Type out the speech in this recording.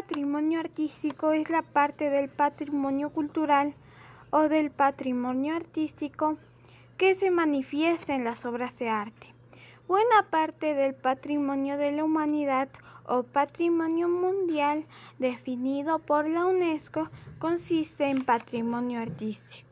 patrimonio artístico es la parte del patrimonio cultural o del patrimonio artístico que se manifiesta en las obras de arte. Buena parte del patrimonio de la humanidad o patrimonio mundial definido por la UNESCO consiste en patrimonio artístico.